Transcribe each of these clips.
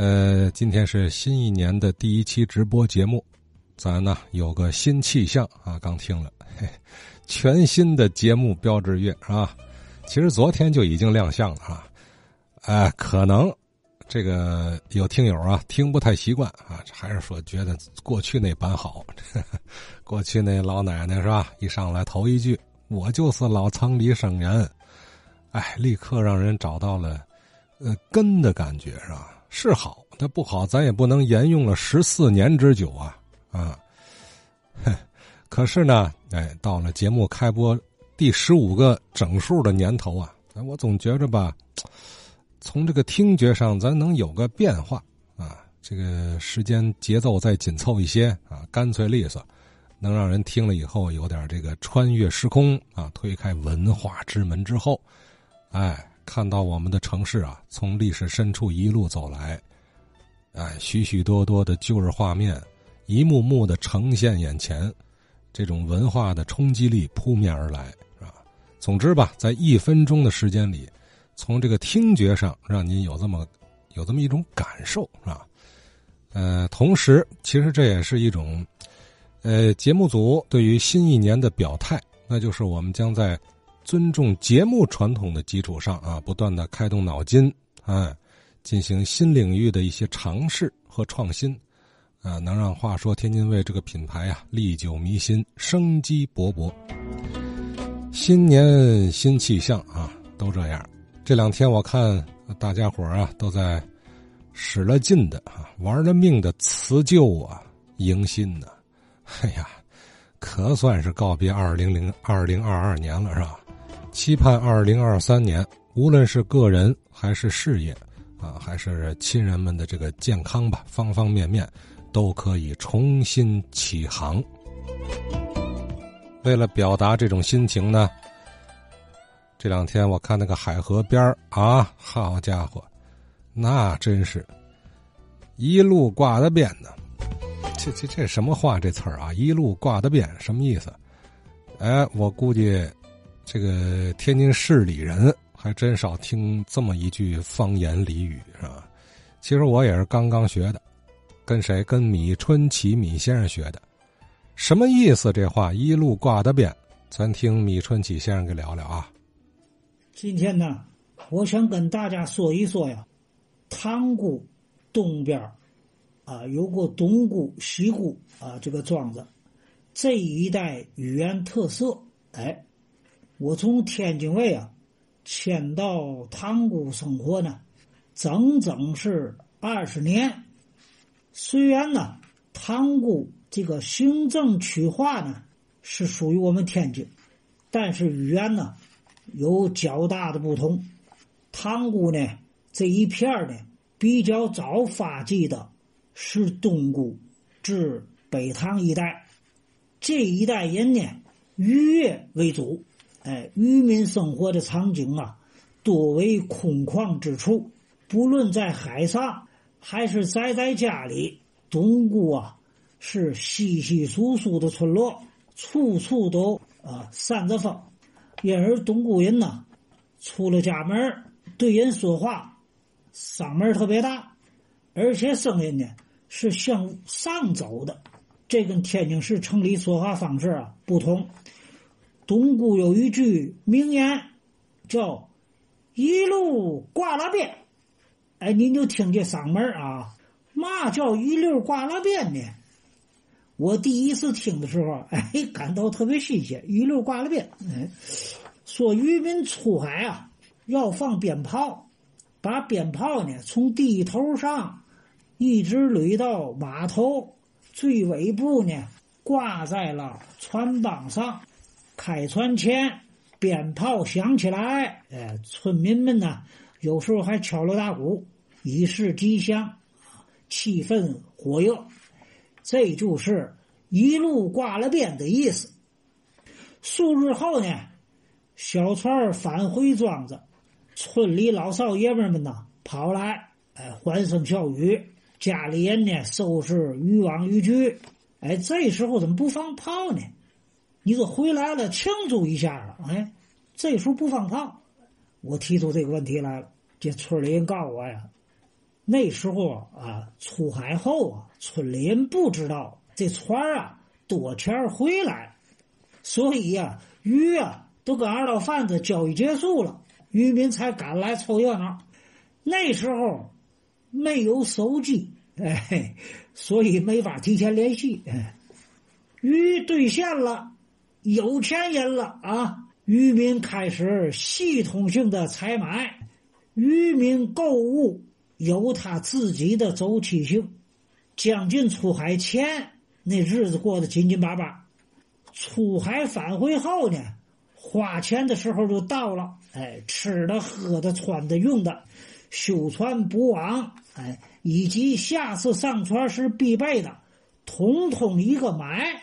呃，今天是新一年的第一期直播节目，咱呢有个新气象啊，刚听了，嘿全新的节目标志乐啊，其实昨天就已经亮相了啊，哎，可能这个有听友啊听不太习惯啊，还是说觉得过去那版好，过去那老奶奶是吧？一上来头一句，我就是老仓里生人，哎，立刻让人找到了呃根的感觉是吧？是好，它不好，咱也不能沿用了十四年之久啊啊！可是呢，哎，到了节目开播第十五个整数的年头啊，我总觉着吧，从这个听觉上，咱能有个变化啊。这个时间节奏再紧凑一些啊，干脆利索，能让人听了以后有点这个穿越时空啊，推开文化之门之后，哎。看到我们的城市啊，从历史深处一路走来，哎，许许多多的旧日画面，一幕幕的呈现眼前，这种文化的冲击力扑面而来，是吧？总之吧，在一分钟的时间里，从这个听觉上让您有这么有这么一种感受，是吧？呃，同时，其实这也是一种，呃，节目组对于新一年的表态，那就是我们将在。尊重节目传统的基础上啊，不断的开动脑筋，哎，进行新领域的一些尝试和创新，啊，能让话说天津卫这个品牌啊历久弥新、生机勃勃。新年新气象啊，都这样。这两天我看大家伙啊都在使了劲的啊，玩了命的辞旧啊迎新呢。哎呀，可算是告别二零零二零二二年了，是吧？期盼二零二三年，无论是个人还是事业，啊，还是亲人们的这个健康吧，方方面面都可以重新起航。为了表达这种心情呢，这两天我看那个海河边啊，好家伙，那真是一路挂的遍呢。这这这什么话？这词儿啊，一路挂的遍什么意思？哎，我估计。这个天津市里人还真少听这么一句方言俚语，是吧？其实我也是刚刚学的，跟谁？跟米春奇米先生学的。什么意思？这话一路挂的边，咱听米春奇先生给聊聊啊。今天呢，我想跟大家说一说呀，塘沽东边啊有个东沽、西沽啊这个庄子，这一带语言特色，哎。我从天津卫啊迁到塘沽生活呢，整整是二十年。虽然呢，塘沽这个行政区划呢是属于我们天津，但是语言呢有较大的不同。塘沽呢这一片呢比较早发迹的是东沽至北塘一带，这一带人呢渔业为主。哎，渔民生活的场景啊，多为空旷之处。不论在海上，还是宅在家里，东沽啊是稀稀疏疏的村落，处处都啊扇着风。因而东沽人呢，出了家门对人说话，嗓门特别大，而且声音呢是向上走的，这跟天津市城里说话方式啊不同。东沽有一句名言，叫“一路挂了边”。哎，您就听这嗓门啊，嘛叫“一溜挂了边”呢？我第一次听的时候，哎，感到特别新鲜。“一溜挂了边”，哎，说渔民出海啊，要放鞭炮，把鞭炮呢从地头上一直垒到码头最尾部呢，挂在了船帮上。开船前，鞭炮响起来，哎，村民们呢，有时候还敲锣打鼓，以示吉祥，气氛活跃。这就是一路挂了鞭的意思。数日后呢，小船返回庄子，村里老少爷们们呢跑来，哎，欢声笑语，家里人呢收拾渔网渔具，哎，这时候怎么不放炮呢？你说回来了，庆祝一下了，哎，这时候不放炮，我提出这个问题来了。这村里人告诉我呀，那时候啊，出海后啊，村里人不知道这船啊多钱回来，所以呀，鱼啊都跟二道贩子交易结束了，渔民才赶来凑热闹。那时候没有手机，哎，所以没法提前联系。哎，鱼兑现了，有钱人了啊！渔民开始系统性的采买，渔民购物有他自己的周期性。将近出海前，那日子过得紧紧巴巴；出海返回后呢，花钱的时候就到了。哎，吃的、喝的、穿的、用的，修船补网，哎，以及下次上船时必备的，统统一个买。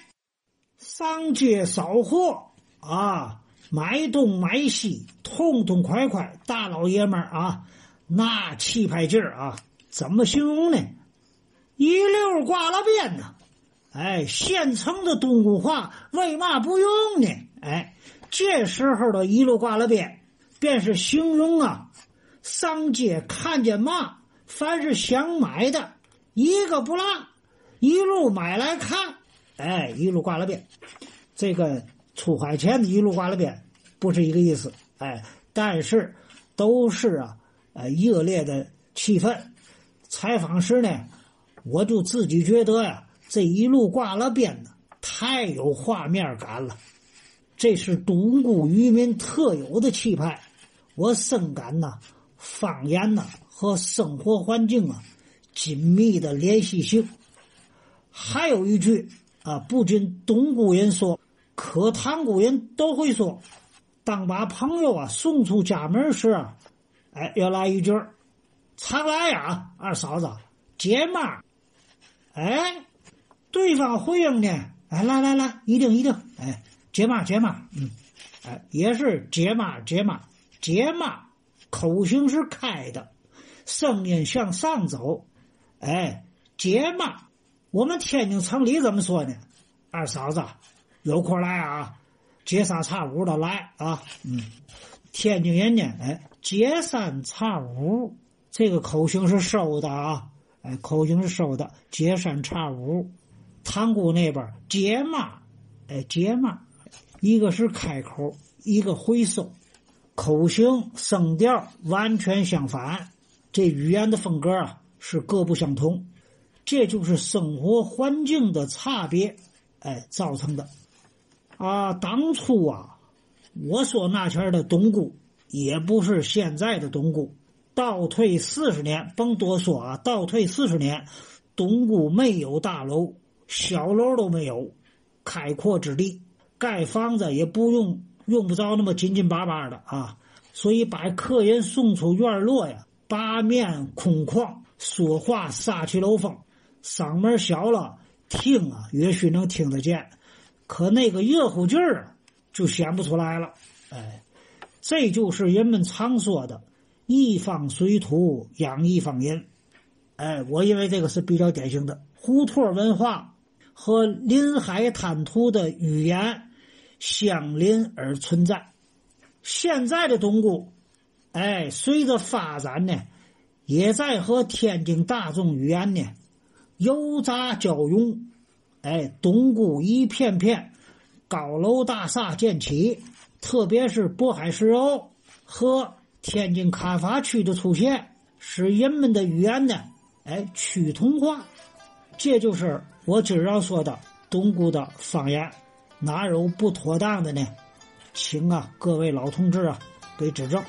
上街扫货啊！买东买西，痛痛快快，大老爷们儿啊，那气派劲儿啊，怎么形容呢？一溜挂了边呢！哎，现成的东宫话为嘛不用呢？哎，这时候的一路挂了边，便是形容啊，上街看见嘛，凡是想买的，一个不落，一路买来看。哎，一路挂了边，这个。出海前的一路挂了边，不是一个意思，哎，但是都是啊，呃，热烈的气氛。采访时呢，我就自己觉得呀，这一路挂了边的太有画面感了，这是独孤渔民特有的气派。我深感呐，方言呐和生活环境啊紧密的联系性。还有一句啊，不仅东固人说。可塘沽人都会说，当把朋友啊送出家门时，哎，要来一句常来呀，二嫂子，解码。”哎，对方回应呢，哎，来来来，一定一定，哎，解码解码，嗯，哎，也是解码解码解码，口型是开的，声音向上走，哎，解码。我们天津城里怎么说呢？二嫂子。有空来啊，接三差五的来啊，嗯，天津人呢，哎，接三差五，这个口型是收的啊，哎，口型是收的，接三差五，塘沽那边接嘛，哎，接嘛，一个是开口，一个回收，口型声调完全相反，这语言的风格啊是各不相同，这就是生活环境的差别，哎，造成的。啊，当初啊，我说那前的东固也不是现在的东固，倒退四十年，甭多说啊，倒退四十年，东固没有大楼，小楼都没有，开阔之地，盖房子也不用用不着那么紧紧巴巴的啊，所以把客人送出院落呀，八面空旷，说话撒气楼风，嗓门小了，听啊，也许能听得见。可那个热乎劲儿就显不出来了，哎，这就是人们常说的“一方水土养一方人”，哎，我认为这个是比较典型的胡同文化和临海滩涂的语言相邻而存在。现在的东固，哎，随着发展呢，也在和天津大众语言呢油杂交融。哎，东固一片片高楼大厦建起，特别是渤海石油和天津开发区的出现，使人们的语言呢，哎，趋同化。这就是我今儿要说的东固的方言，哪有不妥当的呢？请啊，各位老同志啊，给指正。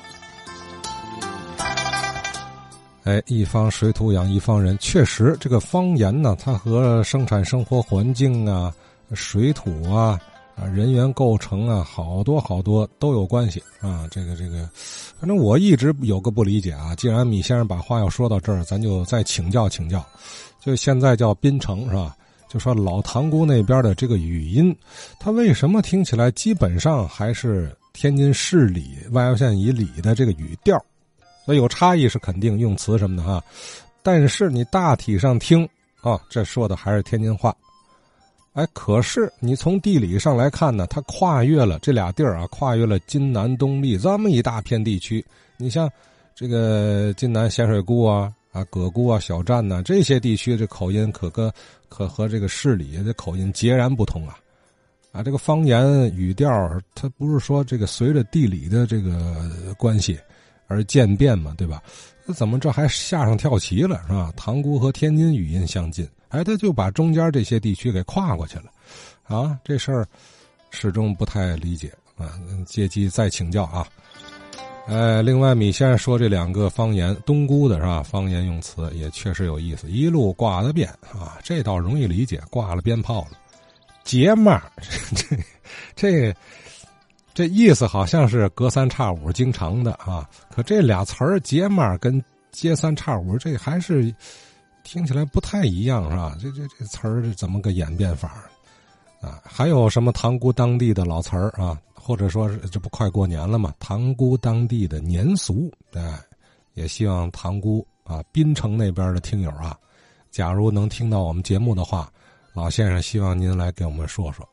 哎，一方水土养一方人，确实，这个方言呢，它和生产生活环境啊、水土啊、啊人员构成啊，好多好多都有关系啊。这个这个，反正我一直有个不理解啊。既然米先生把话要说到这儿，咱就再请教请教。就现在叫滨城是吧？就说老塘沽那边的这个语音，它为什么听起来基本上还是天津市里外郊县以里的这个语调？那有差异是肯定，用词什么的哈，但是你大体上听啊，这说的还是天津话。哎，可是你从地理上来看呢，它跨越了这俩地儿啊，跨越了津南东丽这么一大片地区。你像这个津南咸水沽啊，啊，葛沽啊、小站呐这些地区，这口音可跟可和这个市里这口音截然不同啊！啊，这个方言语调，它不是说这个随着地理的这个关系而渐变嘛，对吧？那怎么这还下上跳棋了是吧？塘沽和天津语音相近，哎，他就把中间这些地区给跨过去了，啊，这事儿始终不太理解啊！借机再请教啊！哎，另外，米先生说这两个方言，东姑的是吧？方言用词也确实有意思，一路挂了鞭啊，这倒容易理解，挂了鞭炮了。姐们儿，这这这意思好像是隔三差五经常的啊。可这俩词儿“姐们儿”跟“接三差五”这还是听起来不太一样是吧？这这这词儿怎么个演变法啊？还有什么塘沽当地的老词儿啊？或者说是这不快过年了嘛？塘沽当地的年俗，哎，也希望塘沽啊滨城那边的听友啊，假如能听到我们节目的话，老先生希望您来给我们说说。